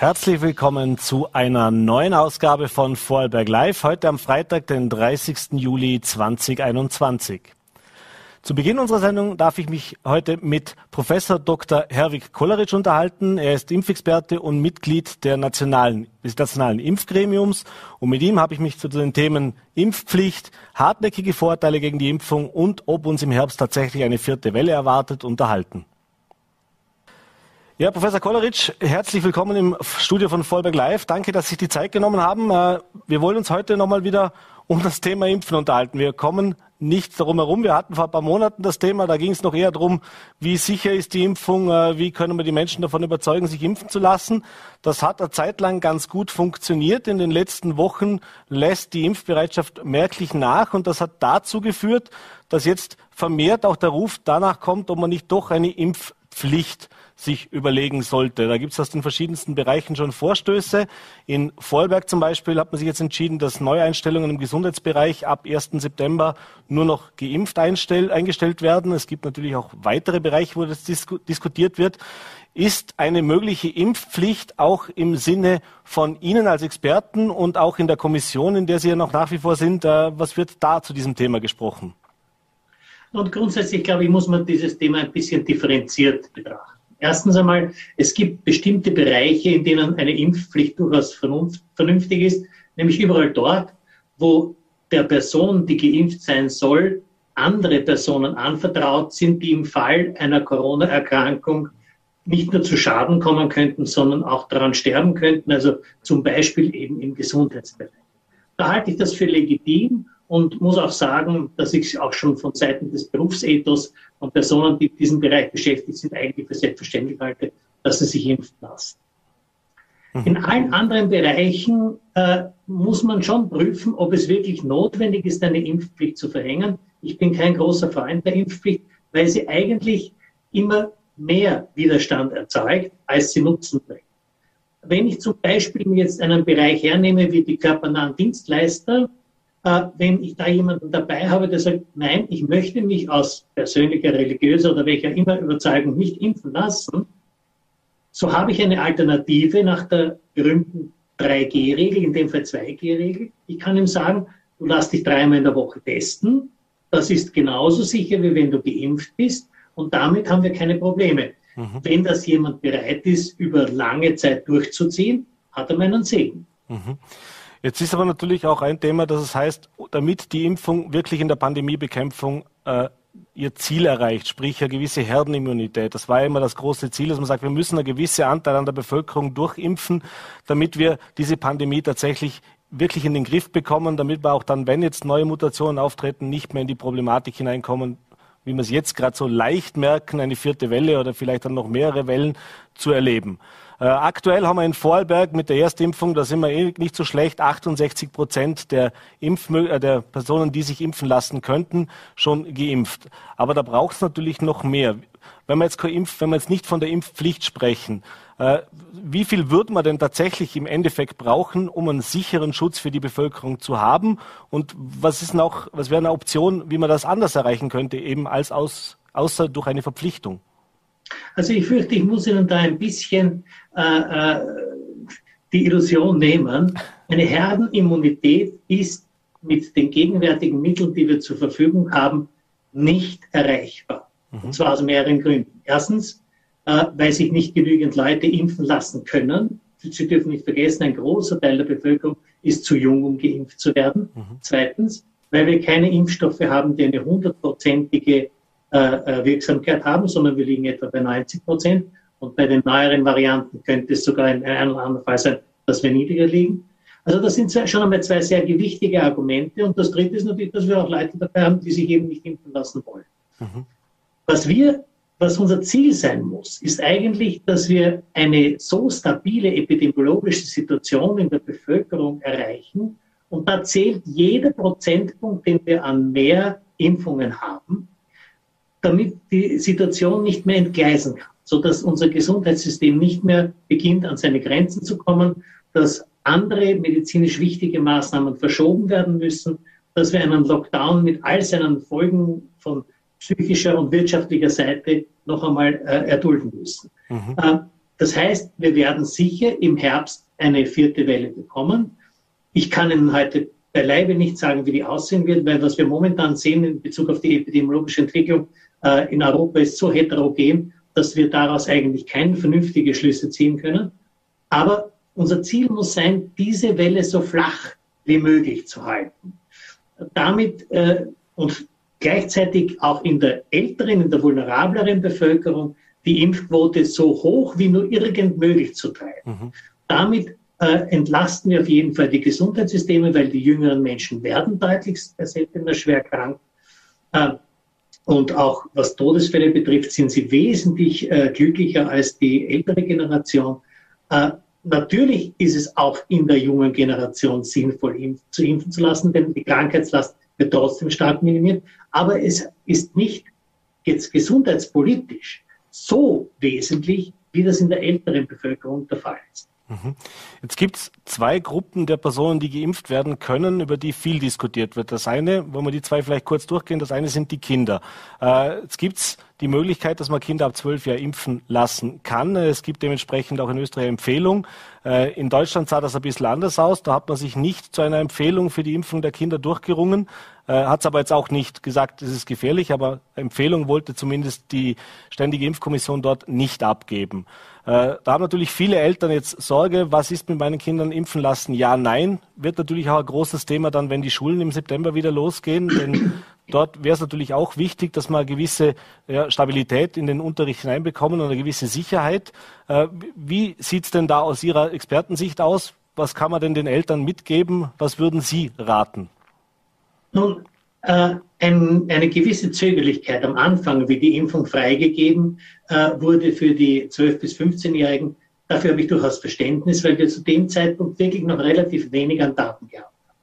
Herzlich willkommen zu einer neuen Ausgabe von Vorarlberg Live, heute am Freitag, den 30. Juli 2021. Zu Beginn unserer Sendung darf ich mich heute mit Professor Dr. Herwig Kolleritsch unterhalten. Er ist Impfexperte und Mitglied der nationalen, des nationalen Impfgremiums. Und mit ihm habe ich mich zu den Themen Impfpflicht, hartnäckige Vorteile gegen die Impfung und ob uns im Herbst tatsächlich eine vierte Welle erwartet, unterhalten. Ja, Professor Kolleritsch, herzlich willkommen im Studio von Vollberg Live. Danke, dass Sie sich die Zeit genommen haben. Äh, wir wollen uns heute nochmal wieder um das Thema Impfen unterhalten. Wir kommen nicht darum herum. Wir hatten vor ein paar Monaten das Thema, da ging es noch eher darum, wie sicher ist die Impfung, äh, wie können wir die Menschen davon überzeugen, sich impfen zu lassen. Das hat eine Zeit lang ganz gut funktioniert. In den letzten Wochen lässt die Impfbereitschaft merklich nach und das hat dazu geführt, dass jetzt vermehrt auch der Ruf danach kommt, ob man nicht doch eine Impfpflicht sich überlegen sollte. Da gibt es aus den verschiedensten Bereichen schon Vorstöße. In Vorarlberg zum Beispiel hat man sich jetzt entschieden, dass Neueinstellungen im Gesundheitsbereich ab 1. September nur noch geimpft eingestellt werden. Es gibt natürlich auch weitere Bereiche, wo das disku diskutiert wird. Ist eine mögliche Impfpflicht auch im Sinne von Ihnen als Experten und auch in der Kommission, in der Sie ja noch nach wie vor sind, äh, was wird da zu diesem Thema gesprochen? Und grundsätzlich, glaube ich, muss man dieses Thema ein bisschen differenziert betrachten. Erstens einmal, es gibt bestimmte Bereiche, in denen eine Impfpflicht durchaus vernünftig ist, nämlich überall dort, wo der Person, die geimpft sein soll, andere Personen anvertraut sind, die im Fall einer Corona-Erkrankung nicht nur zu Schaden kommen könnten, sondern auch daran sterben könnten, also zum Beispiel eben im Gesundheitsbereich. Da halte ich das für legitim und muss auch sagen, dass ich auch schon von Seiten des Berufsethos von Personen, die in diesem Bereich beschäftigt sind, eigentlich für selbstverständlich halte, dass sie sich impfen lassen. Mhm. In allen anderen Bereichen äh, muss man schon prüfen, ob es wirklich notwendig ist, eine Impfpflicht zu verhängen. Ich bin kein großer Freund der Impfpflicht, weil sie eigentlich immer mehr Widerstand erzeugt, als sie Nutzen bringt. Wenn ich zum Beispiel jetzt einen Bereich hernehme wie die körpernahen Dienstleister, wenn ich da jemanden dabei habe, der sagt, nein, ich möchte mich aus persönlicher, religiöser oder welcher immer Überzeugung nicht impfen lassen, so habe ich eine Alternative nach der berühmten 3G-Regel, in dem Fall 2G-Regel. Ich kann ihm sagen, du lass dich dreimal in der Woche testen. Das ist genauso sicher, wie wenn du geimpft bist. Und damit haben wir keine Probleme. Mhm. Wenn das jemand bereit ist, über lange Zeit durchzuziehen, hat er meinen Segen. Mhm. Jetzt ist aber natürlich auch ein Thema, dass es heißt, damit die Impfung wirklich in der Pandemiebekämpfung äh, ihr Ziel erreicht, sprich eine gewisse Herdenimmunität. Das war immer das große Ziel, dass man sagt, wir müssen einen gewissen Anteil an der Bevölkerung durchimpfen, damit wir diese Pandemie tatsächlich wirklich in den Griff bekommen, damit wir auch dann, wenn jetzt neue Mutationen auftreten, nicht mehr in die Problematik hineinkommen, wie wir es jetzt gerade so leicht merken, eine vierte Welle oder vielleicht dann noch mehrere Wellen zu erleben. Äh, aktuell haben wir in Vorarlberg mit der Erstimpfung, da sind wir eh nicht so schlecht, 68 Prozent der, äh, der Personen, die sich impfen lassen könnten, schon geimpft. Aber da braucht es natürlich noch mehr. Wenn wir jetzt, Impf, wenn wir jetzt nicht von der Impfpflicht sprechen, äh, wie viel würde man denn tatsächlich im Endeffekt brauchen, um einen sicheren Schutz für die Bevölkerung zu haben? Und was ist noch, was wäre eine Option, wie man das anders erreichen könnte, eben als aus, außer durch eine Verpflichtung? Also ich fürchte, ich muss Ihnen da ein bisschen äh, äh, die Illusion nehmen. Eine Herdenimmunität ist mit den gegenwärtigen Mitteln, die wir zur Verfügung haben, nicht erreichbar. Mhm. Und zwar aus mehreren Gründen. Erstens, äh, weil sich nicht genügend Leute impfen lassen können. Sie dürfen nicht vergessen, ein großer Teil der Bevölkerung ist zu jung, um geimpft zu werden. Mhm. Zweitens, weil wir keine Impfstoffe haben, die eine hundertprozentige äh, äh, Wirksamkeit haben, sondern wir liegen etwa bei 90 Prozent. Und bei den neueren Varianten könnte es sogar in einem oder anderen Fall sein, dass wir niedriger liegen. Also das sind schon einmal zwei sehr gewichtige Argumente. Und das dritte ist natürlich, dass wir auch Leute dabei haben, die sich eben nicht impfen lassen wollen. Mhm. Was wir, was unser Ziel sein muss, ist eigentlich, dass wir eine so stabile epidemiologische Situation in der Bevölkerung erreichen. Und da zählt jeder Prozentpunkt, den wir an mehr Impfungen haben, damit die Situation nicht mehr entgleisen kann, so dass unser Gesundheitssystem nicht mehr beginnt, an seine Grenzen zu kommen, dass andere medizinisch wichtige Maßnahmen verschoben werden müssen, dass wir einen Lockdown mit all seinen Folgen von psychischer und wirtschaftlicher Seite noch einmal äh, erdulden müssen. Mhm. Äh, das heißt, wir werden sicher im Herbst eine vierte Welle bekommen. Ich kann Ihnen heute beileibe nicht sagen, wie die aussehen wird, weil was wir momentan sehen in Bezug auf die epidemiologische Entwicklung äh, in Europa ist so heterogen, dass wir daraus eigentlich keine vernünftige Schlüsse ziehen können. Aber unser Ziel muss sein, diese Welle so flach wie möglich zu halten. Damit äh, und gleichzeitig auch in der älteren, in der vulnerableren Bevölkerung die Impfquote so hoch wie nur irgend möglich zu treiben. Mhm. Damit äh, entlasten wir auf jeden Fall die Gesundheitssysteme, weil die jüngeren Menschen werden deutlich seltener schwer krank. Äh, und auch was Todesfälle betrifft, sind sie wesentlich äh, glücklicher als die ältere Generation. Äh, natürlich ist es auch in der jungen Generation sinnvoll, impf zu impfen zu lassen, denn die Krankheitslast wird trotzdem stark minimiert. Aber es ist nicht jetzt gesundheitspolitisch so wesentlich, wie das in der älteren Bevölkerung der Fall ist. Mhm. Jetzt gibt es zwei Gruppen der Personen, die geimpft werden können, über die viel diskutiert wird. Das eine, wo wir die zwei vielleicht kurz durchgehen, das eine sind die Kinder. Äh, jetzt gibt es die Möglichkeit, dass man Kinder ab zwölf Jahren impfen lassen kann. Es gibt dementsprechend auch in Österreich Empfehlung. Äh, in Deutschland sah das ein bisschen anders aus. Da hat man sich nicht zu einer Empfehlung für die Impfung der Kinder durchgerungen, äh, hat es aber jetzt auch nicht gesagt, es ist gefährlich, aber Empfehlung wollte zumindest die Ständige Impfkommission dort nicht abgeben. Äh, da haben natürlich viele Eltern jetzt Sorge, was ist mit meinen Kindern impfen lassen? Ja, nein, wird natürlich auch ein großes Thema dann, wenn die Schulen im September wieder losgehen, denn dort wäre es natürlich auch wichtig, dass man eine gewisse ja, Stabilität in den Unterricht hineinbekommen und eine gewisse Sicherheit. Äh, wie sieht es denn da aus Ihrer Expertensicht aus? Was kann man denn den Eltern mitgeben? Was würden Sie raten? Nun, äh, ein, eine gewisse Zögerlichkeit am Anfang, wie die Impfung freigegeben äh, wurde für die 12- bis 15-Jährigen, dafür habe ich durchaus Verständnis, weil wir zu dem Zeitpunkt wirklich noch relativ wenig an Daten gehabt haben.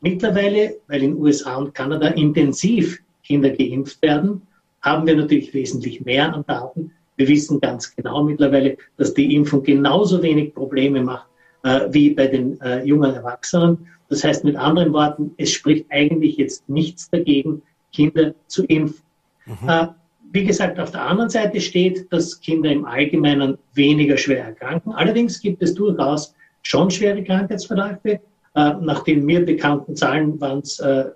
Mittlerweile, weil in USA und Kanada intensiv Kinder geimpft werden, haben wir natürlich wesentlich mehr an Daten. Wir wissen ganz genau mittlerweile, dass die Impfung genauso wenig Probleme macht äh, wie bei den äh, jungen Erwachsenen. Das heißt mit anderen Worten, es spricht eigentlich jetzt nichts dagegen, Kinder zu impfen. Mhm. Äh, wie gesagt, auf der anderen Seite steht, dass Kinder im Allgemeinen weniger schwer erkranken. Allerdings gibt es durchaus schon schwere Krankheitsverläufe. Äh, nach den mir bekannten Zahlen waren es äh,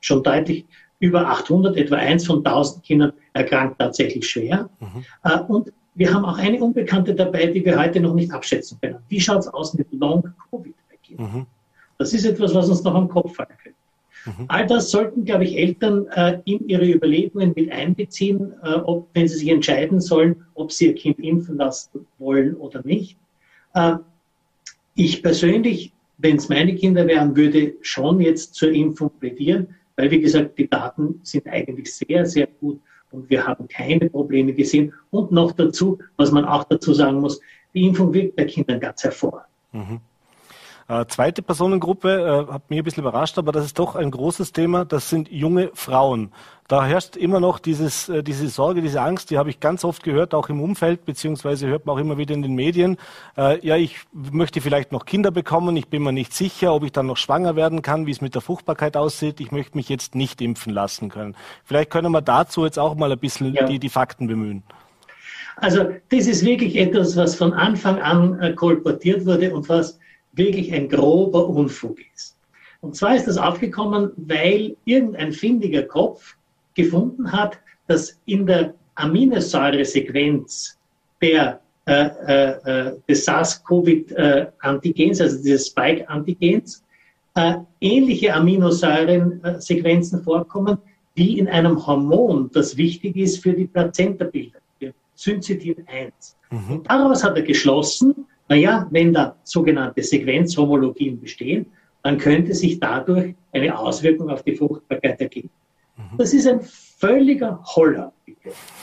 schon deutlich über 800, etwa eins von 1000 Kindern erkrankt tatsächlich schwer. Mhm. Äh, und wir haben auch eine Unbekannte dabei, die wir heute noch nicht abschätzen können. Wie schaut es aus mit Long-Covid bei Kindern? Mhm. Das ist etwas, was uns noch am Kopf fallen könnte. Mhm. All das sollten, glaube ich, Eltern äh, in ihre Überlegungen mit einbeziehen, äh, ob, wenn sie sich entscheiden sollen, ob sie ihr Kind impfen lassen wollen oder nicht. Äh, ich persönlich, wenn es meine Kinder wären, würde schon jetzt zur Impfung plädieren, weil, wie gesagt, die Daten sind eigentlich sehr, sehr gut und wir haben keine Probleme gesehen. Und noch dazu, was man auch dazu sagen muss, die Impfung wirkt bei Kindern ganz hervor. Mhm. Äh, zweite Personengruppe äh, hat mich ein bisschen überrascht, aber das ist doch ein großes Thema. Das sind junge Frauen. Da herrscht immer noch dieses, äh, diese Sorge, diese Angst, die habe ich ganz oft gehört, auch im Umfeld, beziehungsweise hört man auch immer wieder in den Medien. Äh, ja, ich möchte vielleicht noch Kinder bekommen, ich bin mir nicht sicher, ob ich dann noch schwanger werden kann, wie es mit der Fruchtbarkeit aussieht. Ich möchte mich jetzt nicht impfen lassen können. Vielleicht können wir dazu jetzt auch mal ein bisschen ja. die, die Fakten bemühen. Also das ist wirklich etwas, was von Anfang an äh, kolportiert wurde und was wirklich ein grober Unfug ist. Und zwar ist das aufgekommen, weil irgendein findiger Kopf gefunden hat, dass in der Aminosäuresequenz der, äh, äh, des SARS-CoV-Antigens, also dieses Spike-Antigens, äh, ähnliche Aminosäurensequenzen vorkommen wie in einem Hormon, das wichtig ist für die Plazenta-Bilder, Syncytin 1. Mhm. Und daraus hat er geschlossen, naja, wenn da sogenannte Sequenzhomologien bestehen, dann könnte sich dadurch eine Auswirkung auf die Fruchtbarkeit ergeben. Mhm. Das ist ein völliger Holler.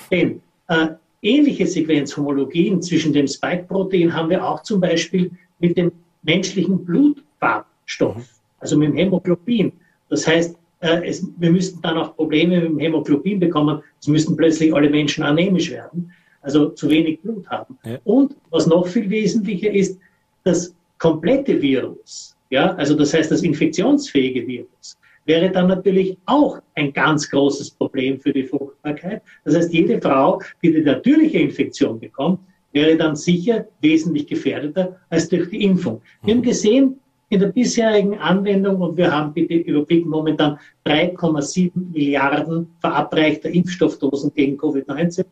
Denn äh, ähnliche Sequenzhomologien zwischen dem Spike-Protein haben wir auch zum Beispiel mit dem menschlichen Blutfarbstoff, mhm. also mit dem Hämoglobin. Das heißt, äh, es, wir müssten dann auch Probleme mit dem Hämoglobin bekommen. Es müssten plötzlich alle Menschen anämisch werden also zu wenig Blut haben. Ja. Und was noch viel wesentlicher ist, das komplette Virus, ja, also das heißt das infektionsfähige Virus, wäre dann natürlich auch ein ganz großes Problem für die Fruchtbarkeit. Das heißt, jede Frau, die die natürliche Infektion bekommt, wäre dann sicher wesentlich gefährdeter als durch die Impfung. Wir haben gesehen, in der bisherigen Anwendung, und wir haben bitte überblicken momentan 3,7 Milliarden verabreichter Impfstoffdosen gegen Covid-19,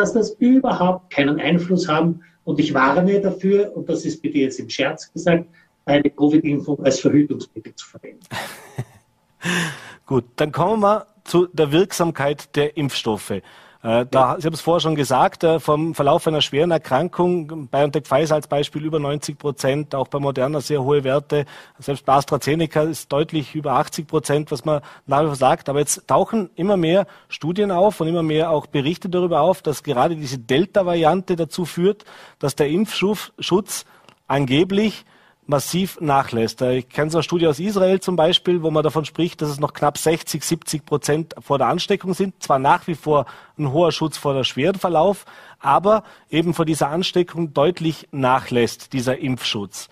dass das überhaupt keinen Einfluss haben. Und ich warne dafür, und das ist bitte jetzt im Scherz gesagt, eine Covid-Impfung als Verhütungsmittel zu verwenden. Gut, dann kommen wir zu der Wirksamkeit der Impfstoffe. Äh, da, Sie haben es vorher schon gesagt, äh, vom Verlauf einer schweren Erkrankung, BioNTech Pfizer als Beispiel über 90 Prozent, auch bei Moderna sehr hohe Werte, selbst bei AstraZeneca ist deutlich über 80 Prozent, was man nach wie vor sagt. Aber jetzt tauchen immer mehr Studien auf und immer mehr auch Berichte darüber auf, dass gerade diese Delta-Variante dazu führt, dass der Impfschutz angeblich massiv nachlässt. Ich kenne so eine Studie aus Israel zum Beispiel, wo man davon spricht, dass es noch knapp 60, 70 Prozent vor der Ansteckung sind. Zwar nach wie vor ein hoher Schutz vor der schweren Verlauf, aber eben vor dieser Ansteckung deutlich nachlässt, dieser Impfschutz.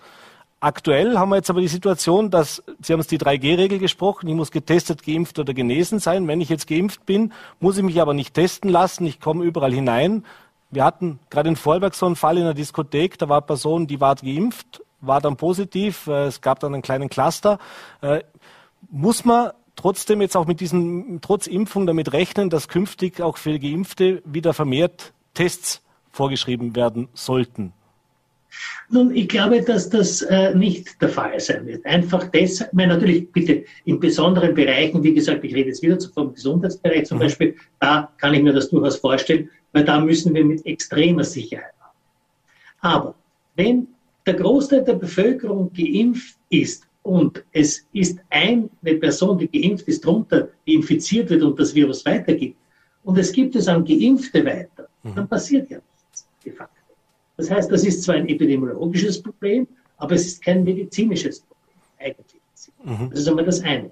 Aktuell haben wir jetzt aber die Situation, dass, Sie haben es die 3G-Regel gesprochen, ich muss getestet, geimpft oder genesen sein. Wenn ich jetzt geimpft bin, muss ich mich aber nicht testen lassen, ich komme überall hinein. Wir hatten gerade in Vorberg so einen Fall in der Diskothek, da war eine Person, die war geimpft, war dann positiv. Äh, es gab dann einen kleinen Cluster. Äh, muss man trotzdem jetzt auch mit diesen, trotz Impfung damit rechnen, dass künftig auch für Geimpfte wieder vermehrt Tests vorgeschrieben werden sollten? Nun, ich glaube, dass das äh, nicht der Fall sein wird. Einfach deshalb, meine, natürlich bitte in besonderen Bereichen, wie gesagt, ich rede jetzt wieder vom Gesundheitsbereich zum mhm. Beispiel, da kann ich mir das durchaus vorstellen, weil da müssen wir mit extremer Sicherheit haben. Aber wenn der Großteil der Bevölkerung geimpft ist und es ist eine Person, die geimpft ist, drunter, die infiziert wird und das Virus weitergibt, und es gibt es an Geimpfte weiter, mhm. dann passiert ja nichts de facto. Das heißt, das ist zwar ein epidemiologisches Problem, aber es ist kein medizinisches Problem, eigentlich. Mhm. Das ist einmal das eine.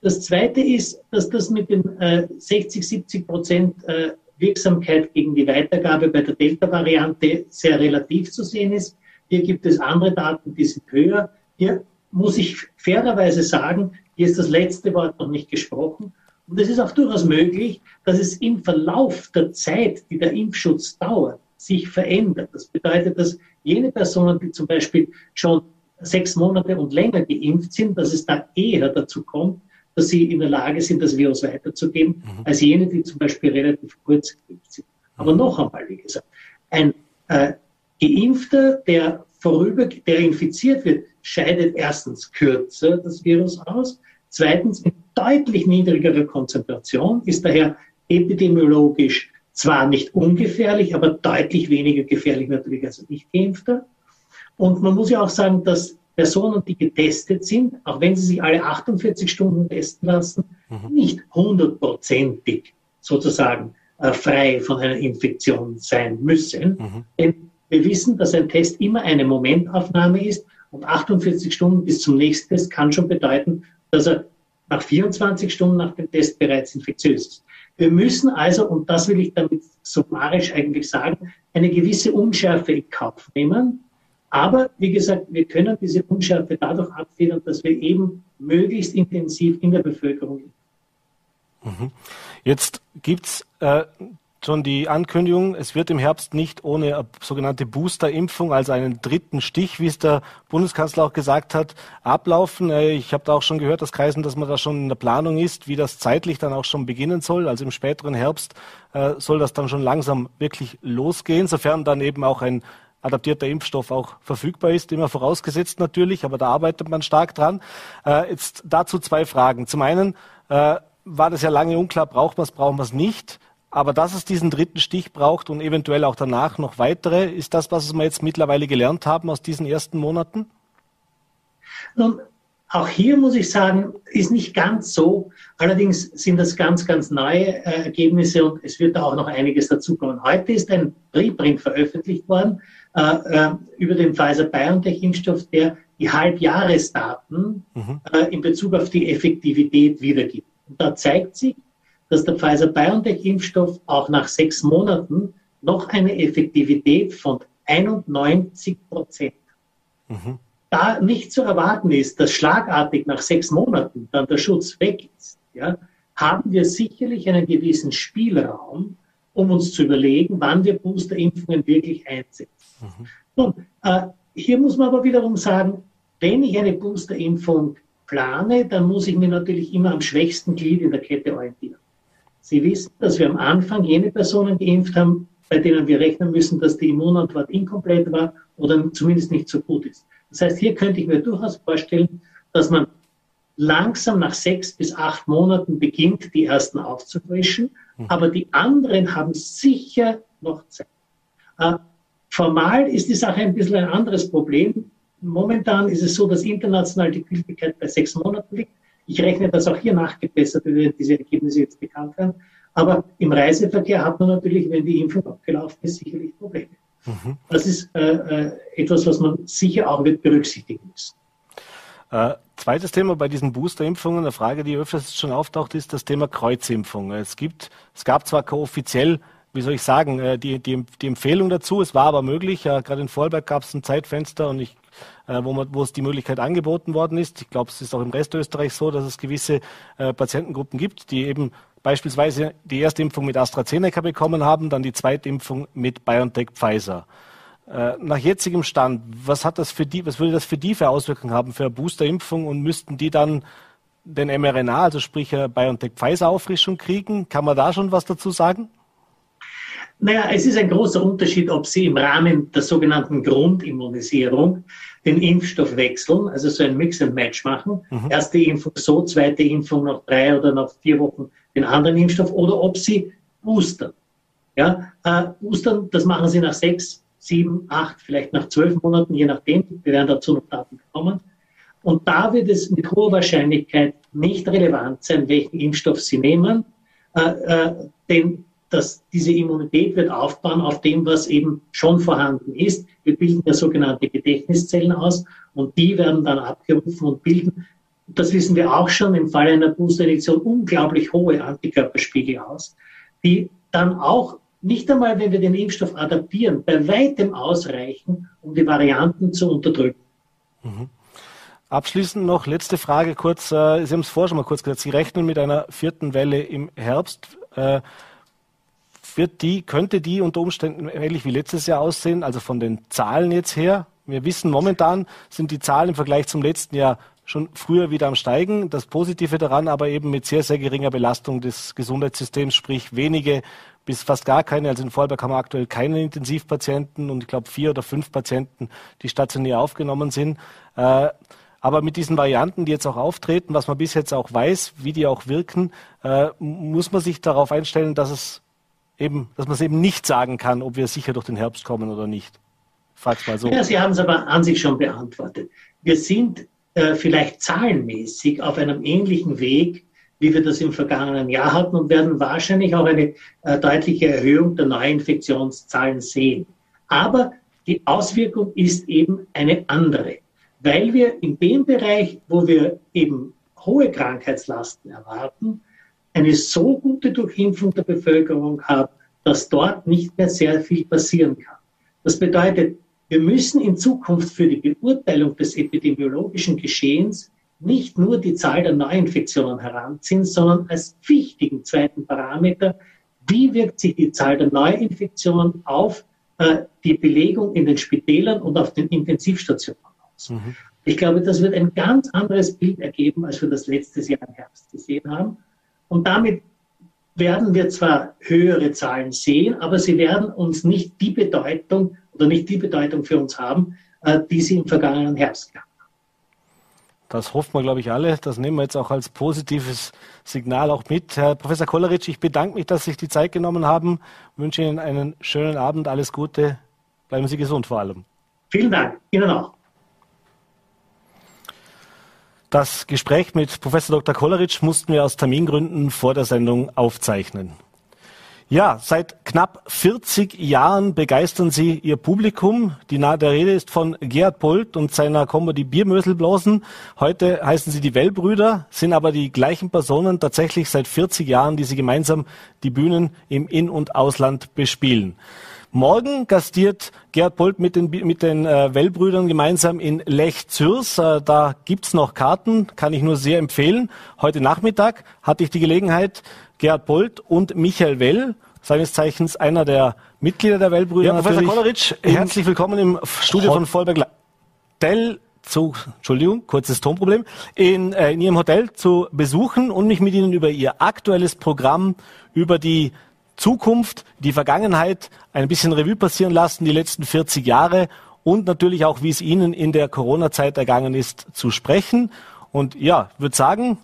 Das zweite ist, dass das mit den äh, 60, 70 Prozent äh, Wirksamkeit gegen die Weitergabe bei der Delta-Variante sehr relativ zu sehen ist. Hier gibt es andere Daten, die sind höher. Hier muss ich fairerweise sagen, hier ist das letzte Wort noch nicht gesprochen. Und es ist auch durchaus möglich, dass es im Verlauf der Zeit, die der Impfschutz dauert, sich verändert. Das bedeutet, dass jene Personen, die zum Beispiel schon sechs Monate und länger geimpft sind, dass es da eher dazu kommt, dass sie in der Lage sind, das Virus weiterzugeben, mhm. als jene, die zum Beispiel relativ kurz geimpft sind. Aber noch einmal, wie gesagt, ein äh, Geimpfter, der vorüber, der infiziert wird, scheidet erstens kürzer das Virus aus, zweitens in deutlich niedrigerer Konzentration, ist daher epidemiologisch zwar nicht ungefährlich, aber deutlich weniger gefährlich natürlich als ein Nicht-Geimpfter. Und man muss ja auch sagen, dass Personen, die getestet sind, auch wenn sie sich alle 48 Stunden testen lassen, mhm. nicht hundertprozentig sozusagen äh, frei von einer Infektion sein müssen. Mhm. Denn wir wissen, dass ein Test immer eine Momentaufnahme ist und 48 Stunden bis zum nächsten Test kann schon bedeuten, dass er nach 24 Stunden nach dem Test bereits infektiös ist. Wir müssen also, und das will ich damit summarisch eigentlich sagen, eine gewisse Unschärfe in Kauf nehmen. Aber wie gesagt, wir können diese Unschärfe dadurch abfedern, dass wir eben möglichst intensiv in der Bevölkerung. Mhm. Jetzt gibt's äh, schon die Ankündigung, es wird im Herbst nicht ohne sogenannte Booster-Impfung, also einen dritten Stich, wie es der Bundeskanzler auch gesagt hat, ablaufen. Äh, ich habe da auch schon gehört, dass Kreisen, dass man da schon in der Planung ist, wie das zeitlich dann auch schon beginnen soll. Also im späteren Herbst äh, soll das dann schon langsam wirklich losgehen, sofern dann eben auch ein adaptierter Impfstoff auch verfügbar ist, immer vorausgesetzt natürlich, aber da arbeitet man stark dran. Äh, jetzt dazu zwei Fragen. Zum einen war das ja lange unklar, braucht man es, braucht man es nicht. Aber dass es diesen dritten Stich braucht und eventuell auch danach noch weitere, ist das, was wir jetzt mittlerweile gelernt haben aus diesen ersten Monaten? Nun, auch hier muss ich sagen, ist nicht ganz so. Allerdings sind das ganz, ganz neue äh, Ergebnisse und es wird da auch noch einiges dazukommen. Heute ist ein Preprint veröffentlicht worden äh, äh, über den Pfizer-BioNTech-Impfstoff, der die Halbjahresdaten mhm. Äh, in Bezug auf die Effektivität wiedergibt. Und da zeigt sich, dass der Pfizer-BioNTech-Impfstoff auch nach sechs Monaten noch eine Effektivität von 91 Prozent. Mhm. Da nicht zu erwarten ist, dass schlagartig nach sechs Monaten dann der Schutz weg ist, ja, haben wir sicherlich einen gewissen Spielraum, um uns zu überlegen, wann wir Boosterimpfungen wirklich einsetzen. Mhm. Nun, äh, hier muss man aber wiederum sagen, wenn ich eine Boosterimpfung plane, dann muss ich mir natürlich immer am schwächsten Glied in der Kette orientieren. Sie wissen, dass wir am Anfang jene Personen geimpft haben, bei denen wir rechnen müssen, dass die Immunantwort inkomplett war oder zumindest nicht so gut ist. Das heißt, hier könnte ich mir durchaus vorstellen, dass man langsam nach sechs bis acht Monaten beginnt, die ersten aufzufrischen, mhm. aber die anderen haben sicher noch Zeit. Äh, formal ist die Sache ein bisschen ein anderes Problem. Momentan ist es so, dass international die Gültigkeit bei sechs Monaten liegt. Ich rechne das auch hier nachgebessert, wenn diese Ergebnisse jetzt bekannt werden. Aber im Reiseverkehr hat man natürlich, wenn die Impfung abgelaufen ist, sicherlich Probleme. Mhm. Das ist äh, äh, etwas, was man sicher auch wird berücksichtigen müssen. Äh, zweites Thema bei diesen Boosterimpfungen, eine Frage, die öfters schon auftaucht, ist das Thema Kreuzimpfung. Es gibt, es gab zwar offiziell, wie soll ich sagen, äh, die, die, die Empfehlung dazu, es war aber möglich. Ja, gerade in Vorarlberg gab es ein Zeitfenster und ich äh, wo, man, wo es die Möglichkeit angeboten worden ist. Ich glaube, es ist auch im Rest Österreich so, dass es gewisse äh, Patientengruppen gibt, die eben beispielsweise die erste Impfung mit AstraZeneca bekommen haben, dann die zweite Impfung mit BioNTech Pfizer. Äh, nach jetzigem Stand, was hat das für die, was würde das für die für Auswirkungen haben für eine Boosterimpfung und müssten die dann den mRNA, also sprich BioNTech Pfizer Auffrischung kriegen? Kann man da schon was dazu sagen? Naja, es ist ein großer Unterschied, ob Sie im Rahmen der sogenannten Grundimmunisierung den Impfstoff wechseln, also so ein Mix and Match machen. Mhm. Erste Impfung so, zweite Impfung nach drei oder nach vier Wochen den anderen Impfstoff oder ob Sie boostern. Ja, äh, boostern, das machen Sie nach sechs, sieben, acht, vielleicht nach zwölf Monaten, je nachdem. Wir werden dazu noch Daten bekommen. Und da wird es mit hoher Wahrscheinlichkeit nicht relevant sein, welchen Impfstoff Sie nehmen, äh, äh, denn dass diese Immunität wird aufbauen auf dem, was eben schon vorhanden ist. Wir bilden ja sogenannte Gedächtniszellen aus und die werden dann abgerufen und bilden, das wissen wir auch schon im Falle einer Boosterinjektion, unglaublich hohe Antikörperspiegel aus, die dann auch nicht einmal, wenn wir den Impfstoff adaptieren, bei weitem ausreichen, um die Varianten zu unterdrücken. Mhm. Abschließend noch letzte Frage kurz. Äh, Sie haben es vorher schon mal kurz gesagt. Sie rechnen mit einer vierten Welle im Herbst. Wird die, könnte die unter Umständen ähnlich wie letztes Jahr aussehen, also von den Zahlen jetzt her? Wir wissen, momentan sind die Zahlen im Vergleich zum letzten Jahr schon früher wieder am Steigen. Das Positive daran aber eben mit sehr, sehr geringer Belastung des Gesundheitssystems, sprich wenige bis fast gar keine. Also in Vorarlberg haben wir aktuell keine Intensivpatienten und ich glaube vier oder fünf Patienten, die stationär aufgenommen sind. Äh, aber mit diesen Varianten, die jetzt auch auftreten, was man bis jetzt auch weiß, wie die auch wirken, äh, muss man sich darauf einstellen, dass es eben, dass man es eben nicht sagen kann, ob wir sicher durch den Herbst kommen oder nicht. Frag's mal so. Ja, Sie haben es aber an sich schon beantwortet. Wir sind äh, vielleicht zahlenmäßig auf einem ähnlichen Weg, wie wir das im vergangenen Jahr hatten und werden wahrscheinlich auch eine äh, deutliche Erhöhung der Neuinfektionszahlen sehen. Aber die Auswirkung ist eben eine andere, weil wir in dem Bereich, wo wir eben hohe Krankheitslasten erwarten, eine so gute Durchimpfung der Bevölkerung haben, dass dort nicht mehr sehr viel passieren kann. Das bedeutet, wir müssen in Zukunft für die Beurteilung des epidemiologischen Geschehens nicht nur die Zahl der Neuinfektionen heranziehen, sondern als wichtigen zweiten Parameter, wie wirkt sich die Zahl der Neuinfektionen auf äh, die Belegung in den Spitälern und auf den Intensivstationen aus. Mhm. Ich glaube, das wird ein ganz anderes Bild ergeben, als wir das letztes Jahr im Herbst gesehen haben. Und damit werden wir zwar höhere Zahlen sehen, aber sie werden uns nicht die Bedeutung oder nicht die Bedeutung für uns haben, äh, die sie im vergangenen Herbst gab. Das hoffen wir, glaube ich, alle. Das nehmen wir jetzt auch als positives Signal auch mit. Herr Professor Kolleritsch, ich bedanke mich, dass Sie sich die Zeit genommen haben. Ich wünsche Ihnen einen schönen Abend, alles Gute. Bleiben Sie gesund vor allem. Vielen Dank. Ihnen auch. Das Gespräch mit Professor Dr. Kolleritsch mussten wir aus Termingründen vor der Sendung aufzeichnen. Ja, seit knapp 40 Jahren begeistern sie ihr Publikum. Die nahe der Rede ist von Gerhard Polt und seiner Comedy Biermöselblasen. Heute heißen sie die Wellbrüder, sind aber die gleichen Personen tatsächlich seit 40 Jahren, die sie gemeinsam die Bühnen im In- und Ausland bespielen. Morgen gastiert Gerhard Polt mit den, mit den äh, Wellbrüdern gemeinsam in Lech-Zürs. Äh, da gibt's noch Karten, kann ich nur sehr empfehlen. Heute Nachmittag hatte ich die Gelegenheit, Gerhard Polt und Michael Well seines Zeichens einer der Mitglieder der Weltbrüder. Ja, Professor Kolleritsch, herzlich willkommen im Studio von Vollberg Hotel zu, Entschuldigung, kurzes Tonproblem, in, äh, in Ihrem Hotel zu besuchen und mich mit Ihnen über Ihr aktuelles Programm, über die Zukunft, die Vergangenheit ein bisschen Revue passieren lassen, die letzten 40 Jahre und natürlich auch, wie es Ihnen in der Corona-Zeit ergangen ist, zu sprechen. Und ja, würde sagen,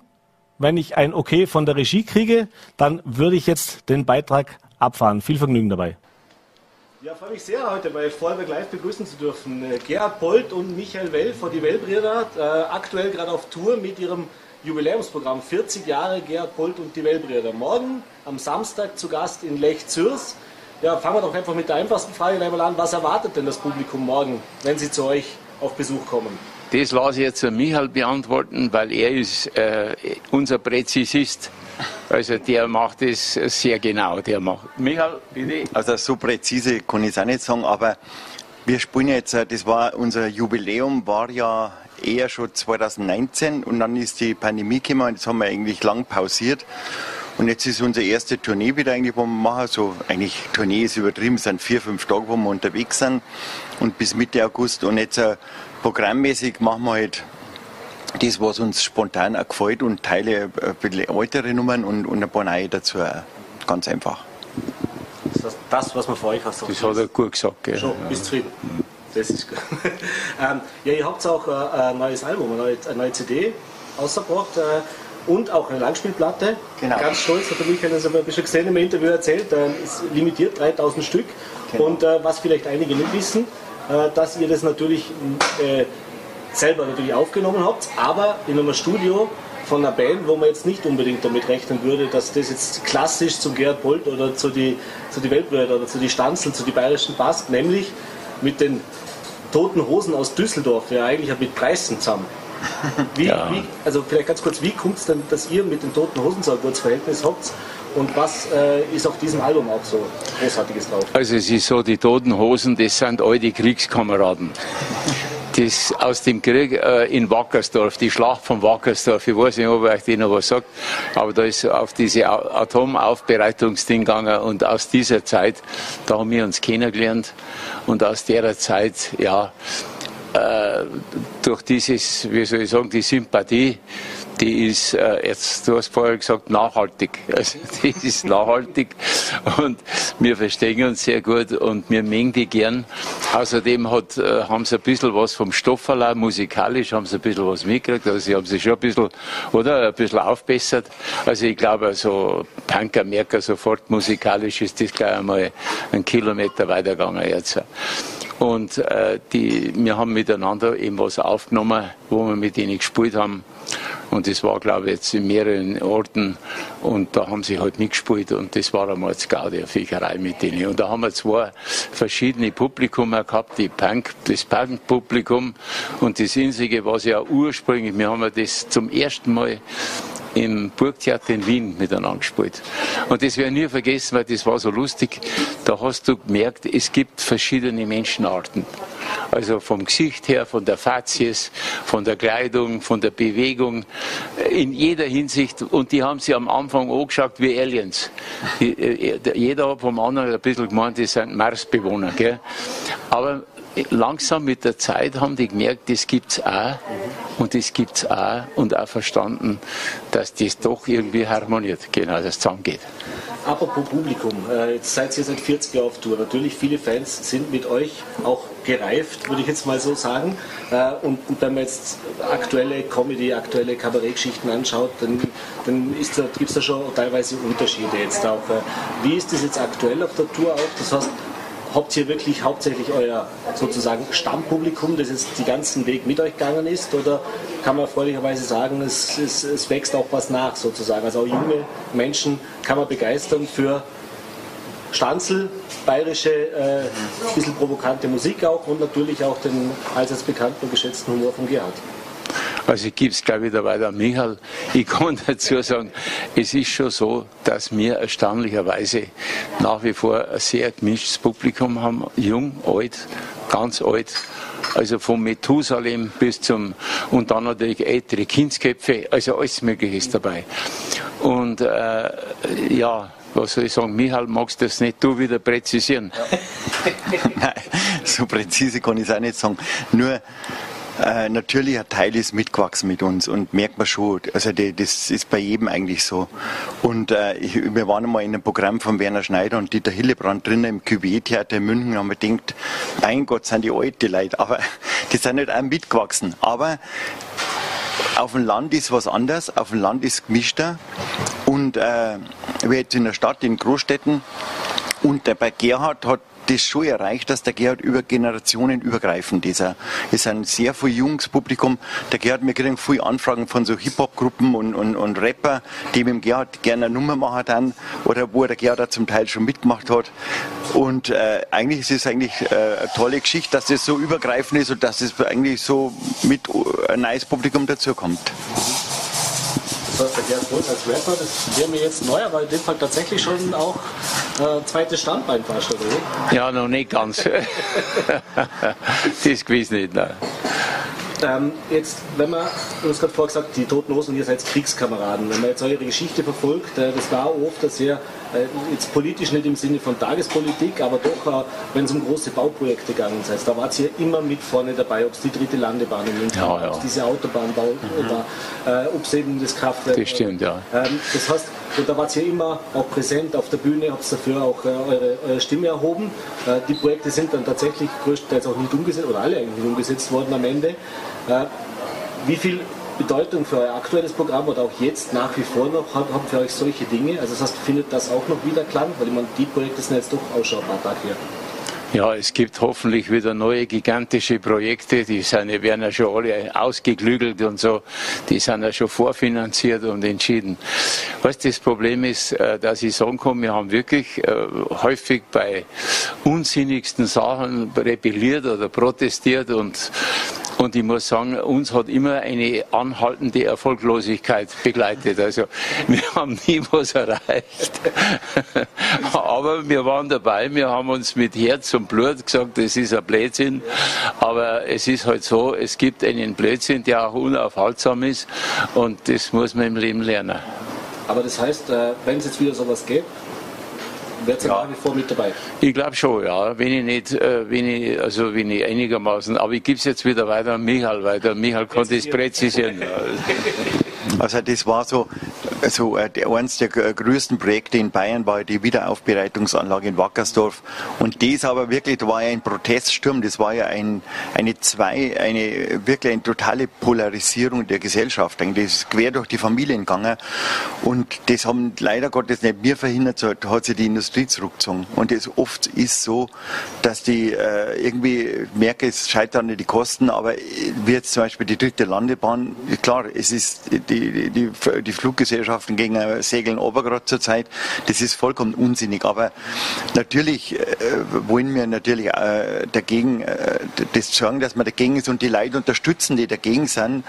wenn ich ein Okay von der Regie kriege, dann würde ich jetzt den Beitrag abfahren. Viel Vergnügen dabei. Ja, freue mich sehr, heute bei Vorarlberg Live begrüßen zu dürfen. Gerhard Polt und Michael Well von die Wellbrüder, äh, aktuell gerade auf Tour mit ihrem Jubiläumsprogramm 40 Jahre Gerhard Polt und die Wellbrüder. Morgen am Samstag zu Gast in Lech-Zürs. Ja, fangen wir doch einfach mit der einfachsten Frage einmal an. Was erwartet denn das Publikum morgen, wenn sie zu euch auf Besuch kommen? Das lasse ich jetzt an Michael beantworten, weil er ist äh, unser Präzisist. Also der macht es sehr genau. Der macht. Michael, bitte. Also so präzise kann ich es auch nicht sagen, aber wir spielen jetzt, äh, das war unser Jubiläum, war ja eher schon 2019 und dann ist die Pandemie gekommen und das haben wir eigentlich lang pausiert. Und jetzt ist unsere erste Tournee wieder eigentlich, wo wir machen. So, eigentlich Tournee ist übertrieben, es sind vier, fünf Tage, wo wir unterwegs sind. Und bis Mitte August. Und jetzt uh, programmmäßig machen wir halt das, was uns spontan auch gefällt und teile ein bisschen ältere Nummern und, und ein paar neue dazu. Ganz einfach. Das ist das, was man für euch hast. Das hat er gut gesagt. Gell? Schon, bist zufrieden. Das ist gut. ähm, ja, ihr habt auch äh, ein neues Album, eine neue, eine neue CD ausgebracht. Äh, und auch eine Langspielplatte. Genau. Ganz stolz, hat der Michael das aber ein bisschen gesehen im Interview erzählt, äh, ist limitiert 3000 Stück. Genau. Und äh, was vielleicht einige nicht wissen, äh, dass ihr das natürlich äh, selber natürlich aufgenommen habt, aber in einem Studio von einer Band, wo man jetzt nicht unbedingt damit rechnen würde, dass das jetzt klassisch zu Gerhard Bolt oder zu die, zu die Weltbrüder oder zu die Stanzel, zu die Bayerischen passt, nämlich mit den Toten Hosen aus Düsseldorf, ja eigentlich mit Preisen zusammen. Wie, ja. wie, also vielleicht ganz kurz, wie kommt es denn, dass ihr mit den Toten Hosen so ein gutes Verhältnis habt? Und was äh, ist auf diesem Album auch so Großartiges drauf? Also es ist so, die Toten Hosen, das sind alte Kriegskameraden. Das aus dem Krieg äh, in Wackersdorf, die Schlacht von Wackersdorf, ich weiß nicht, ob euch die noch was sagt, aber da ist auf diese Atomaufbereitungsding gegangen und aus dieser Zeit, da haben wir uns kennengelernt und aus der Zeit, ja, äh, durch dieses, wie soll ich sagen, die Sympathie, die ist äh, jetzt, du hast vorher gesagt, nachhaltig. Also die ist nachhaltig und wir verstehen uns sehr gut und wir mengen die gern. Außerdem hat, äh, haben sie ein bisschen was vom Stofferler, musikalisch haben sie ein bisschen was mitgekriegt, also sie haben sich schon ein bisschen, oder, ein bisschen aufbessert. Also ich glaube, so Punker, Merker sofort musikalisch ist das gleich einmal einen Kilometer weitergegangen jetzt. Und äh, die, wir haben miteinander eben was aufgenommen, wo wir mit ihnen gespielt haben. Und das war, glaube ich, jetzt in mehreren Orten. Und da haben sie halt mitgespielt. Und das war einmal das Gaudi, eine Fiegerei mit denen. Und da haben wir zwei verschiedene Publikum gehabt. Die Punk, das Punk-Publikum und das Insige, was ja ursprünglich, wir haben das zum ersten Mal im Burgtheater in Wien miteinander gespielt. Und das werde ich nie vergessen, weil das war so lustig. Da hast du gemerkt, es gibt verschiedene Menschenarten. Also vom Gesicht her, von der Fazies, von der Kleidung, von der Bewegung, in jeder Hinsicht. Und die haben sie am Anfang angeschaut wie Aliens. Äh, jeder hat vom anderen ein bisschen gemeint, die sind Marsbewohner. Gell? Aber langsam mit der Zeit haben die gemerkt, das gibt's auch und das gibt's auch und auch verstanden, dass das doch irgendwie harmoniert, genau, dass es zusammengeht. Apropos Publikum, äh, jetzt seid ihr seit 40 Jahren auf Tour. Natürlich, viele Fans sind mit euch auch gereift, würde ich jetzt mal so sagen. Äh, und, wenn man jetzt aktuelle Comedy, aktuelle Kabarettgeschichten anschaut, dann, dann da, gibt es da schon teilweise Unterschiede jetzt auch. Äh, wie ist das jetzt aktuell auf der Tour auch? Das heißt, habt ihr wirklich hauptsächlich euer sozusagen Stammpublikum, das jetzt den ganzen Weg mit euch gegangen ist? Oder kann man erfreulicherweise sagen, es, es, es wächst auch was nach sozusagen? Also auch junge Menschen kann man begeistern für Stanzel, bayerische, äh, bisschen provokante Musik auch und natürlich auch den allseits bekannten und geschätzten Humor von Gerhard. Also ich gebe es gleich wieder weiter an Michael. Ich kann dazu sagen, es ist schon so, dass wir erstaunlicherweise nach wie vor ein sehr gemischtes Publikum haben. Jung, alt, ganz alt. Also vom Methusalem bis zum, und dann natürlich ältere Kindsköpfe, also alles Mögliche ist dabei. Und äh, ja, was soll ich sagen, Michael, magst du das nicht du wieder präzisieren? Ja. Nein, so präzise kann ich es auch nicht sagen. Nur, äh, natürlich ein Teil ist mitgewachsen mit uns und merkt man schon, also die, das ist bei jedem eigentlich so. Und äh, ich, wir waren einmal in einem Programm von Werner Schneider und Dieter Hillebrand drinnen im QB-Theater in München. Und haben wir gedacht, mein Gott, sind die alte Leute, aber die sind nicht auch mitgewachsen. Aber auf dem Land ist was anderes, auf dem Land ist gemischter. Und äh, wir jetzt in der Stadt, in Großstädten und der bei Gerhard hat das schon erreicht, dass der Gerhard über Generationen übergreifend ist. Er ist ein sehr viel junges Publikum. Der Gerhard, wir kriegen viele Anfragen von so Hip-Hop-Gruppen und, und, und Rapper, die mit dem Gerhard gerne eine Nummer machen dann oder wo der Gerhard zum Teil schon mitgemacht hat. Und äh, eigentlich ist es eigentlich äh, eine tolle Geschichte, dass das so übergreifend ist und dass es eigentlich so mit äh, ein neues Publikum dazukommt. Das heißt, der Bolt als Rapper, das wäre mir jetzt neu, aber in dem Fall tatsächlich schon auch äh, zweites Standbein fast, oder? Ja, noch nicht ganz. das gewiss nicht, nein. Ähm, jetzt, wenn man, du hast gerade vorher gesagt, die Toten Hosen, ihr seid Kriegskameraden. Wenn man jetzt eure Geschichte verfolgt, äh, das war oft sehr, äh, jetzt politisch nicht im Sinne von Tagespolitik, aber doch, äh, wenn es um große Bauprojekte gegangen ist, da wart ihr immer mit vorne dabei, ob es die dritte Landebahn in München ja, ja. ob es diese Autobahnbau mhm. war, äh, ob es eben das Kraftwerk Das stimmt, ja. Ähm, das heißt, und da wart ihr immer auch präsent auf der Bühne, habt dafür auch äh, eure, eure, Stimme erhoben. Äh, die Projekte sind dann tatsächlich größtenteils auch nicht umgesetzt, oder alle eigentlich nicht umgesetzt worden am Ende. Äh, wie viel Bedeutung für euer aktuelles Programm oder auch jetzt nach wie vor noch haben für euch solche Dinge? Also das heißt, findet das auch noch wieder Klang? Weil ich meine, die Projekte sind jetzt doch Tage her. Ja, es gibt hoffentlich wieder neue gigantische Projekte, die sind, werden ja schon alle ausgeklügelt und so, die sind ja schon vorfinanziert und entschieden. Was das Problem ist, äh, dass ich sagen kann, wir haben wirklich äh, häufig bei unsinnigsten Sachen rebelliert oder protestiert und und ich muss sagen, uns hat immer eine anhaltende Erfolglosigkeit begleitet. Also wir haben nie was erreicht. Aber wir waren dabei, wir haben uns mit Herz und Blut gesagt, das ist ein Blödsinn. Aber es ist halt so, es gibt einen Blödsinn, der auch unaufhaltsam ist und das muss man im Leben lernen. Aber das heißt, äh, wenn es jetzt wieder sowas gibt, Wärt ihr ja. nach wie vor mit dabei? Ich glaube schon, ja. Wenn ich nicht, äh, wenn ich, also wenn ich einigermaßen, aber ich gebe es jetzt wieder weiter an Michael, weil der Michael konnte es präzisieren. Also das war so, also eines der größten Projekte in Bayern war die Wiederaufbereitungsanlage in Wackersdorf. Und das aber wirklich, da war ja ein Proteststurm, das war ja ein, eine zwei, eine wirklich eine totale Polarisierung der Gesellschaft. Das ist quer durch die Familien gegangen. Und das haben leider Gottes nicht wir verhindert, so hat sich die Industrie zurückgezogen. Und es oft ist so, dass die äh, irgendwie merken, es scheitern nicht die Kosten, aber wie jetzt zum Beispiel die dritte Landebahn, klar, es ist die die, die, die Fluggesellschaften gegen Segeln Obergrad zurzeit. Das ist vollkommen unsinnig. Aber natürlich äh, wollen wir natürlich äh, dagegen äh, das sagen, dass man dagegen ist und die Leute unterstützen, die dagegen sind,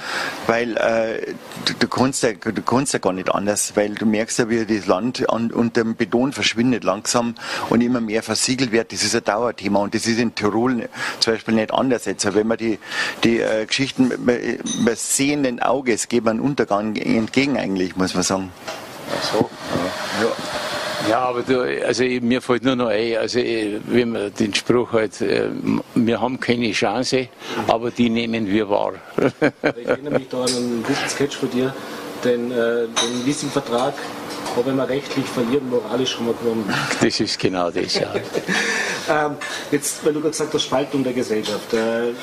weil äh, du, du, kannst ja, du kannst ja gar nicht anders, weil du merkst ja, wie das Land an, unter dem Beton verschwindet langsam und immer mehr versiegelt wird. Das ist ein Dauerthema und das ist in Tirol zum Beispiel nicht anders jetzt. Wenn man die, die äh, Geschichten mit sehenden Auges geht man Untergang entgegen eigentlich, muss man sagen. Ach so. Ja. Ja, aber du, also mir fällt nur noch ein, also wie man den Spruch halt, äh, wir haben keine Chance, aber die nehmen wir wahr. ich erinnere mich da an einen guten Sketch von dir, den, äh, den Leasingvertrag aber wenn wir rechtlich verlieren, moralisch haben wir gewonnen. Das ist genau das, ja. ähm, jetzt, weil du gerade gesagt hast, Spaltung der Gesellschaft. Äh,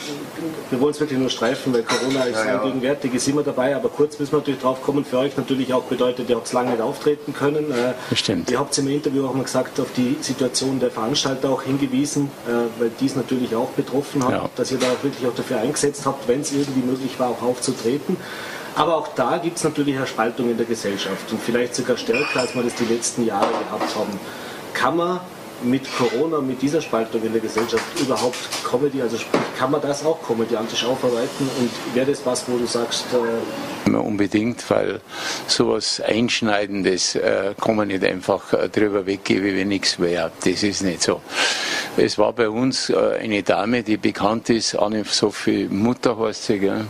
wir wollen es wirklich nur streifen, weil Corona ist ja, ja. gegenwärtig, ist immer dabei, aber kurz müssen wir natürlich drauf kommen, für euch natürlich auch bedeutet, ihr habt lange nicht auftreten können. Äh, Stimmt. Ihr habt im Interview auch mal gesagt, auf die Situation der Veranstalter auch hingewiesen, äh, weil dies natürlich auch betroffen hat, ja. dass ihr da wirklich auch dafür eingesetzt habt, wenn es irgendwie möglich war, auch aufzutreten. Aber auch da gibt es natürlich eine Spaltung in der Gesellschaft und vielleicht sogar stärker, als wir das die letzten Jahre gehabt haben. Kann man mit Corona, mit dieser Spaltung in der Gesellschaft überhaupt Comedy, also kann man das auch komödiantisch aufarbeiten und wäre das was, wo du sagst... Äh unbedingt, weil sowas Einschneidendes äh, kann man nicht einfach äh, drüber weggeben, wie nichts wäre. Das ist nicht so. Es war bei uns äh, eine Dame, die bekannt ist, Anne Sophie Mutter heißt sie, gell?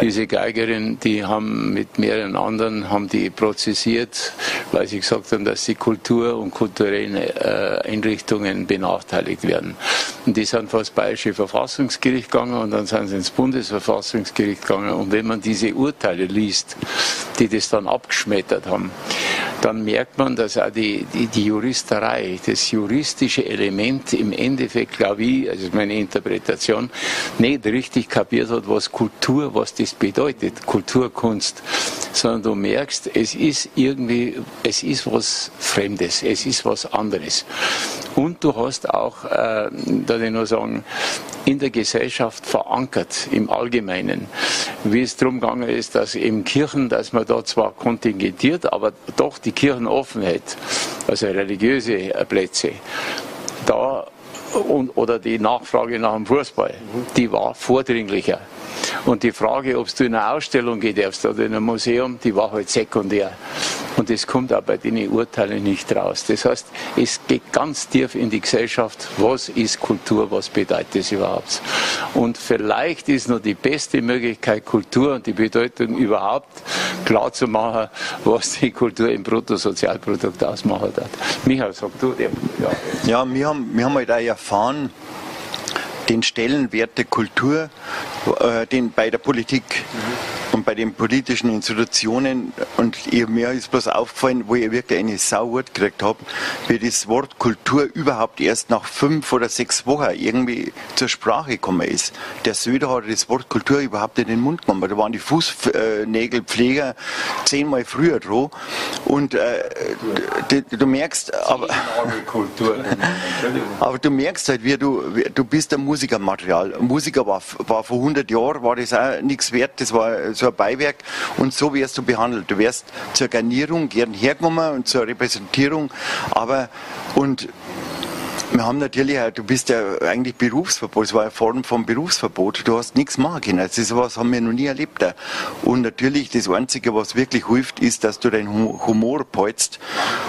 Diese Geigerin, die haben mit mehreren anderen, haben die prozessiert, weil sie gesagt haben, dass die Kultur und kulturellen äh, Einrichtungen benachteiligt werden. Und die sind vor das Bayerische Verfassungsgericht gegangen und dann sind sie ins Bundesverfassungsgericht gegangen. Und wenn man diese Urteile liest, die das dann abgeschmettert haben, dann merkt man, dass auch die, die, die Juristerei, das juristische Element im Endeffekt, glaube ich, also meine Interpretation, nicht richtig kapiert hat, was Kultur, was das bedeutet, Kulturkunst, sondern du merkst, es ist irgendwie, es ist was Fremdes, es ist was anderes. Und du hast auch, äh, da ich nur sagen, in der Gesellschaft verankert im Allgemeinen, wie es darum gegangen ist, dass eben Kirchen, dass man da zwar kontingentiert, aber doch die Kirchen offen hält, also religiöse Plätze, da und, oder die Nachfrage nach dem Fußball, die war vordringlicher. Und die Frage, ob du in eine Ausstellung darfst oder in ein Museum, die war halt sekundär. Und das kommt auch bei den Urteilen nicht raus. Das heißt, es geht ganz tief in die Gesellschaft. Was ist Kultur? Was bedeutet das überhaupt? Und vielleicht ist nur die beste Möglichkeit, Kultur und die Bedeutung überhaupt klar zu machen, was die Kultur im Bruttosozialprodukt ausmachen hat. Michael, sag du dem. Ja, ja wir, haben, wir haben halt auch erfahren, den Stellenwert der Kultur äh, den bei der Politik mhm. Und bei den politischen Institutionen und ihr, mir ist bloß aufgefallen, wo ich wirklich eine Sauwut gekriegt habe, wie das Wort Kultur überhaupt erst nach fünf oder sechs Wochen irgendwie zur Sprache gekommen ist. Der Söder hat das Wort Kultur überhaupt in den Mund genommen. Da waren die Fußnägelpfleger zehnmal früher dran und äh, du, du merkst, aber, aber du merkst halt, wie du, du bist ein Musikermaterial. Musiker war, war vor 100 Jahren war das auch nichts wert, das war so ein Beiwerk und so wirst du behandelt. Du wirst zur Garnierung gern hergenommen und zur Repräsentierung, aber und wir haben natürlich, du bist ja eigentlich Berufsverbot, es war eine Form von Berufsverbot, du hast nichts machen können. Das ist was haben wir noch nie erlebt. Und natürlich das Einzige, was wirklich hilft, ist, dass du deinen Humor peutst.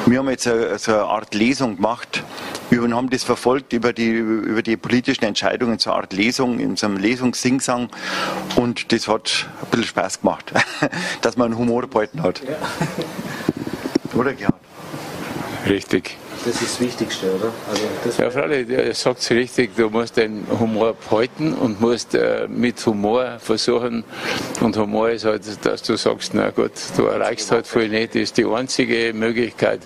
Wir haben jetzt so eine Art Lesung gemacht, wir haben das verfolgt über die, über die politischen Entscheidungen, so eine Art Lesung, in so einem Lesungssingsang und das hat ein bisschen Spaß gemacht, dass man einen Humor behalten hat. Ja. Oder Gerhard? Richtig. Das ist das Wichtigste, oder? Also ja, freilich, er sagt es richtig, du musst den Humor behalten und musst äh, mit Humor versuchen, und Humor ist halt, dass du sagst, na gut, du erreichst halt viel nicht, das ist die einzige Möglichkeit,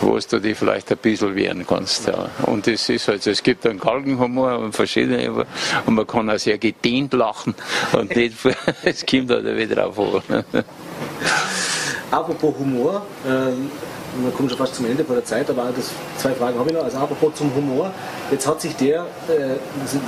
wo du dich vielleicht ein bisschen wehren kannst. Ja. Und das ist halt es gibt einen Galgenhumor und verschiedene, und man kann auch sehr gedehnt lachen und nicht, es kommt halt wieder drauf an. Apropos Humor, ähm wir kommen schon fast zum Ende von der Zeit, aber das, zwei Fragen habe ich noch. Also apropos zum Humor, jetzt hat sich der, äh,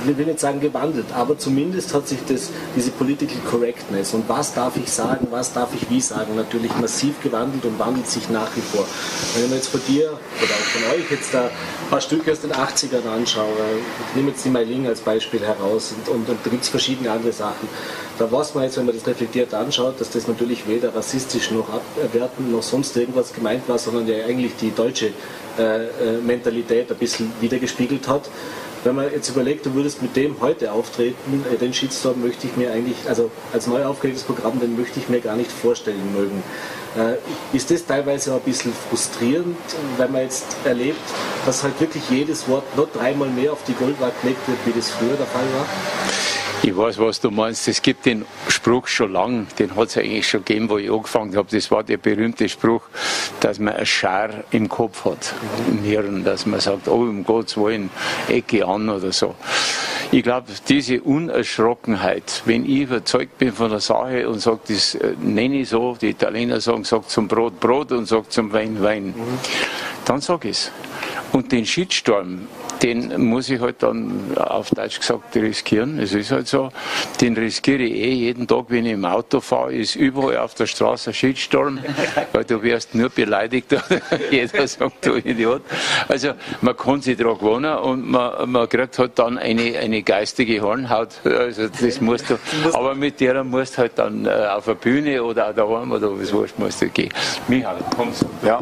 ich will nicht sagen gewandelt, aber zumindest hat sich das, diese Political Correctness und was darf ich sagen, was darf ich wie sagen, natürlich massiv gewandelt und wandelt sich nach wie vor. Wenn ich mir jetzt von dir oder auch von euch jetzt da ein paar Stücke aus den 80ern anschaue, ich nehme jetzt die Meiling als Beispiel heraus und, und, und da gibt es verschiedene andere Sachen da weiß man jetzt, wenn man das reflektiert anschaut, dass das natürlich weder rassistisch noch abwertend noch sonst irgendwas gemeint war, sondern ja eigentlich die deutsche äh, äh, Mentalität ein bisschen wiedergespiegelt hat. Wenn man jetzt überlegt, du würdest mit dem heute auftreten, äh, den Shitstorm möchte ich mir eigentlich, also als neu aufgelegtes Programm, den möchte ich mir gar nicht vorstellen mögen. Äh, ist das teilweise auch ein bisschen frustrierend, wenn man jetzt erlebt, dass halt wirklich jedes Wort noch dreimal mehr auf die Goldwaage gelegt wird, wie das früher der Fall war? Ich weiß, was du meinst. Es gibt den Spruch schon lang, den hat es eigentlich schon gegeben, wo ich angefangen habe. Das war der berühmte Spruch, dass man ein Schar im Kopf hat, im Hirn, dass man sagt, oh, um Gottes Willen, Ecke an oder so. Ich glaube, diese Unerschrockenheit, wenn ich überzeugt bin von der Sache und sage, das äh, nenne ich so, die Italiener sagen, sagt zum Brot Brot und sagt zum Wein Wein, mhm. dann sage ich es. Und den Shitstorm, den muss ich halt dann auf Deutsch gesagt riskieren. Es ist halt so, den riskiere ich eh jeden Tag, wenn ich im Auto fahre, ist überall auf der Straße ein Shitstorm, weil du wirst nur beleidigt jeder sagt, du Idiot. Also man kann sich daran gewöhnen und man, man kriegt halt dann eine, eine geistige Hornhaut. Also das musst du, aber mit der musst du halt dann äh, auf der Bühne oder auch daheim oder was wurscht musst du gehen. Michael, kommst du? Ja.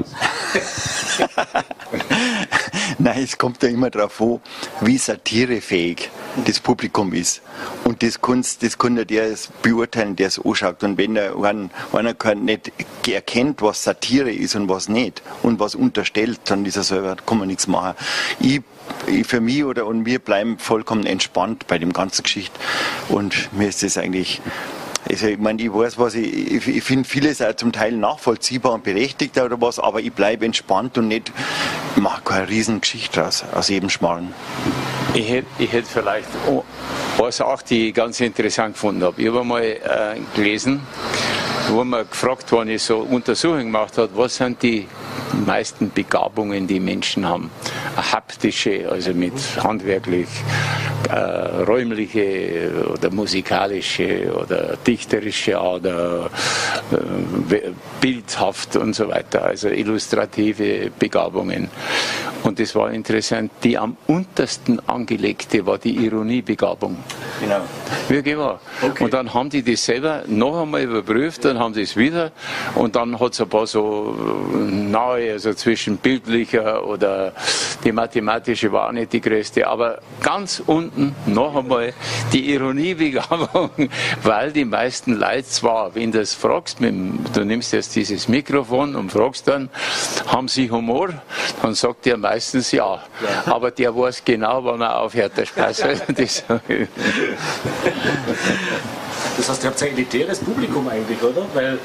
Nein, es kommt ja immer darauf an, wie satirefähig das Publikum ist. Und das, kannst, das kann der es beurteilen, der es anschaut. Und wenn er, wenn einer nicht erkennt, was Satire ist und was nicht und was unterstellt, dann ist er selber, kann man nichts machen. Ich, ich für mich oder und wir bleiben vollkommen entspannt bei dem ganzen Geschichte. Und mir ist das eigentlich also ich meine, ich weiß, was ich, ich, ich finde vieles auch zum Teil nachvollziehbar und berechtigt oder was, aber ich bleibe entspannt und nicht, mache keine Riesengeschichte aus, aus jedem Schmarrn. Ich hätte, ich vielleicht was auch, die ganz interessant gefunden habe. Ich habe einmal äh, gelesen, wo man gefragt worden ist, so Untersuchungen gemacht hat, was sind die meisten Begabungen, die Menschen haben. Haptische, also mit handwerklich, äh, räumliche oder musikalische oder dichterische oder äh, bildhaft und so weiter, also illustrative Begabungen. Und das war interessant, die am untersten angelegte war die Ironiebegabung. Genau. Wirklich wahr. Okay. Und dann haben die das selber noch einmal überprüft, dann haben sie es wieder und dann hat es ein paar so nahe, also zwischen bildlicher oder die mathematische war nicht die größte, aber ganz unten noch einmal die Ironiebegabung, weil die meisten Leute zwar, wenn du das fragst, du nimmst jetzt dieses Mikrofon und fragst dann, haben sie Humor? Dann sagt der meistens ja. ja. Aber der weiß genau, wann er aufhört, der Spaß. das, das heißt, ihr habt ein elitäres Publikum eigentlich, oder? Weil,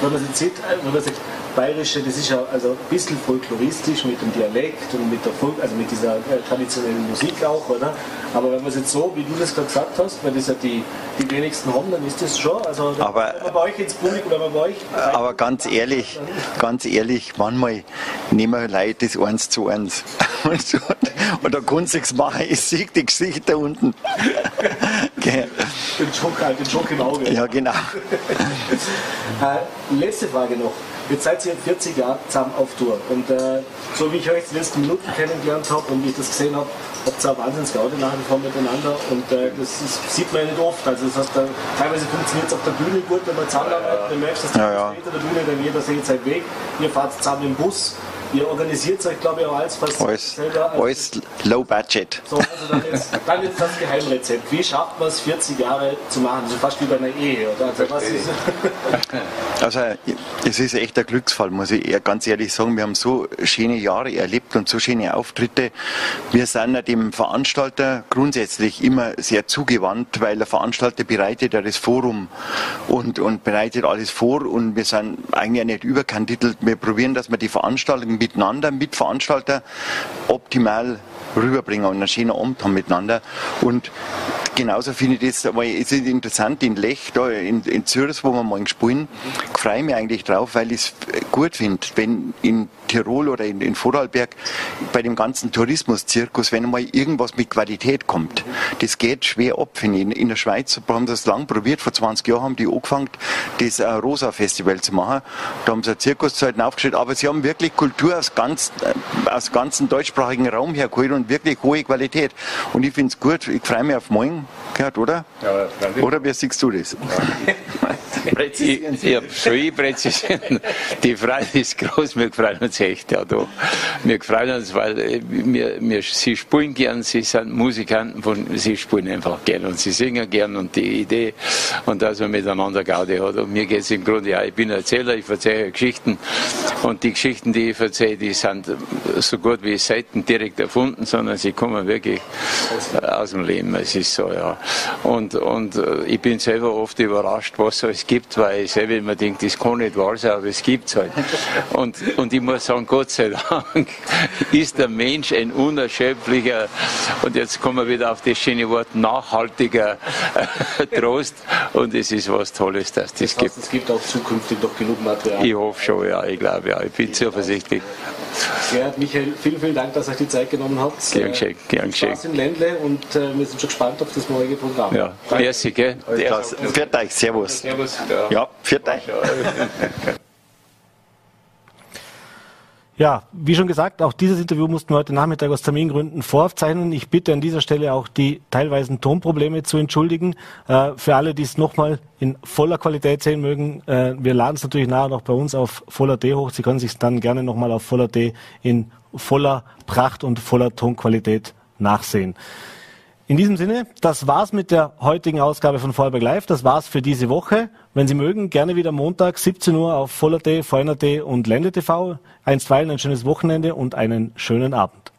wenn man sieht, wenn man sieht, bayerische, das ist ja also ein bisschen folkloristisch mit dem Dialekt und mit der Volk, also mit dieser äh, traditionellen Musik auch, oder? Aber wenn man es jetzt so, wie du das gerade gesagt hast, weil das ja die, die wenigsten haben, dann ist das schon, also aber, wenn man bei euch ins Publikum, wenn man bei euch... Aber ganz ehrlich, ganz ehrlich, manchmal nehmen wir Leute das eins zu eins. Und, und da kannst du nichts machen, ich sehe die Gesichter unten. den Schock halt, den Schock im Auge. Ja, genau. äh, letzte Frage noch. Jetzt seid ihr 40 Jahre zusammen auf Tour. Und äh, so wie ich euch die letzten Minuten kennengelernt habe und wie ich das gesehen habe, habt ihr auch wahnsinnig Gaudi nach wie vor miteinander. Und äh, das, ist, sieht man ja nicht oft. Also das heißt, äh, teilweise funktioniert es auf der Bühne gut, wenn man zusammenarbeitet. Du merkst, dass ja, ja. auf der Bühne, dann jeder sieht seinen Weg. Ihr fahrt zusammen im Bus. Ihr organisiert euch, glaube ich, auch als fast alles, selber. Alles low budget. So, also dann jetzt, dann jetzt das Geheimrezept. Wie schafft man es, 40 Jahre zu machen? So fast wie bei einer Ehe, oder? Also, was ist also es ist echt ein Glücksfall, muss ich ganz ehrlich sagen. Wir haben so schöne Jahre erlebt und so schöne Auftritte. Wir sind dem Veranstalter grundsätzlich immer sehr zugewandt, weil der Veranstalter bereitet ja das Forum und, und bereitet alles vor und wir sind eigentlich nicht überkandidelt. Wir probieren, dass wir die Veranstaltung miteinander, mit Veranstalter optimal rüberbringen und einen schönen Abend haben miteinander. Und genauso finde ich das, aber es ist interessant, in Lech, da in, in Zürich, wo wir morgen spielen, freue ich mich eigentlich drauf, weil ich es gut finde, wenn in Tirol oder in, in Vorarlberg bei dem ganzen Tourismuszirkus, wenn einmal irgendwas mit Qualität kommt. Das geht schwer ab, finde ich. In, in der Schweiz haben sie das lang probiert, vor 20 Jahren haben die angefangen, das äh, Rosa-Festival zu machen. Da haben sie eine Zirkuszeiten aufgestellt, aber sie haben wirklich Kultur aus, ganz, äh, aus ganzen deutschsprachigen Raum hergeholt und wirklich hohe Qualität. Und ich finde es gut, ich freue mich auf morgen, Gerd, oder? Ja, oder wie siehst du das? Ja. ich, ich habe schon präzisieren. Die Freude ist groß, wir freuen uns echt. Ja, da. Wir freuen uns, weil äh, wir, wir, sie spielen gern, sie sind Musikanten, von, sie spielen einfach gern und sie singen gern und die Idee und dass man miteinander Gaudi hat. Und mir geht es im Grunde ja, ich bin Erzähler, ich erzähle Geschichten und die Geschichten, die ich erzähle, die sind so gut wie selten direkt erfunden, sondern sie kommen wirklich aus dem Leben. Es ist so, ja. Und, und äh, ich bin selber oft überrascht, was es gibt weil ich selber immer denke, das kann nicht wahr sein, aber es gibt es halt. Und, und ich muss sagen, Gott sei Dank ist der Mensch ein unerschöpflicher, und jetzt kommen wir wieder auf das schöne Wort, nachhaltiger äh, Trost. Und es ist was Tolles, dass das, das heißt, gibt. Es gibt auch zukünftig noch genug Material. Ich hoffe schon, ja, ich glaube ja, ich bin zuversichtlich. Gerhard, Michael, vielen, vielen Dank, dass ihr euch die Zeit genommen habt. Gern geschehen, gern geschehen. Spaß im Ländle und äh, wir sind schon gespannt auf das morgige Programm. Ja, merci, gell? Viert euch, servus. Servus. Ja, viert euch. Ja, wie schon gesagt, auch dieses Interview mussten wir heute Nachmittag aus Termingründen voraufzeichnen. Ich bitte an dieser Stelle auch die teilweisen Tonprobleme zu entschuldigen. Äh, für alle, die es nochmal in voller Qualität sehen mögen, äh, wir laden es natürlich nachher noch bei uns auf Voller D hoch. Sie können sich dann gerne nochmal auf Voller D in voller Pracht und voller Tonqualität nachsehen. In diesem Sinne, das war's mit der heutigen Ausgabe von Vorarlberg Live. Das war's für diese Woche. Wenn Sie mögen, gerne wieder Montag 17 Uhr auf Voller.t, VNRT und Ländetv. Einstweilen ein schönes Wochenende und einen schönen Abend.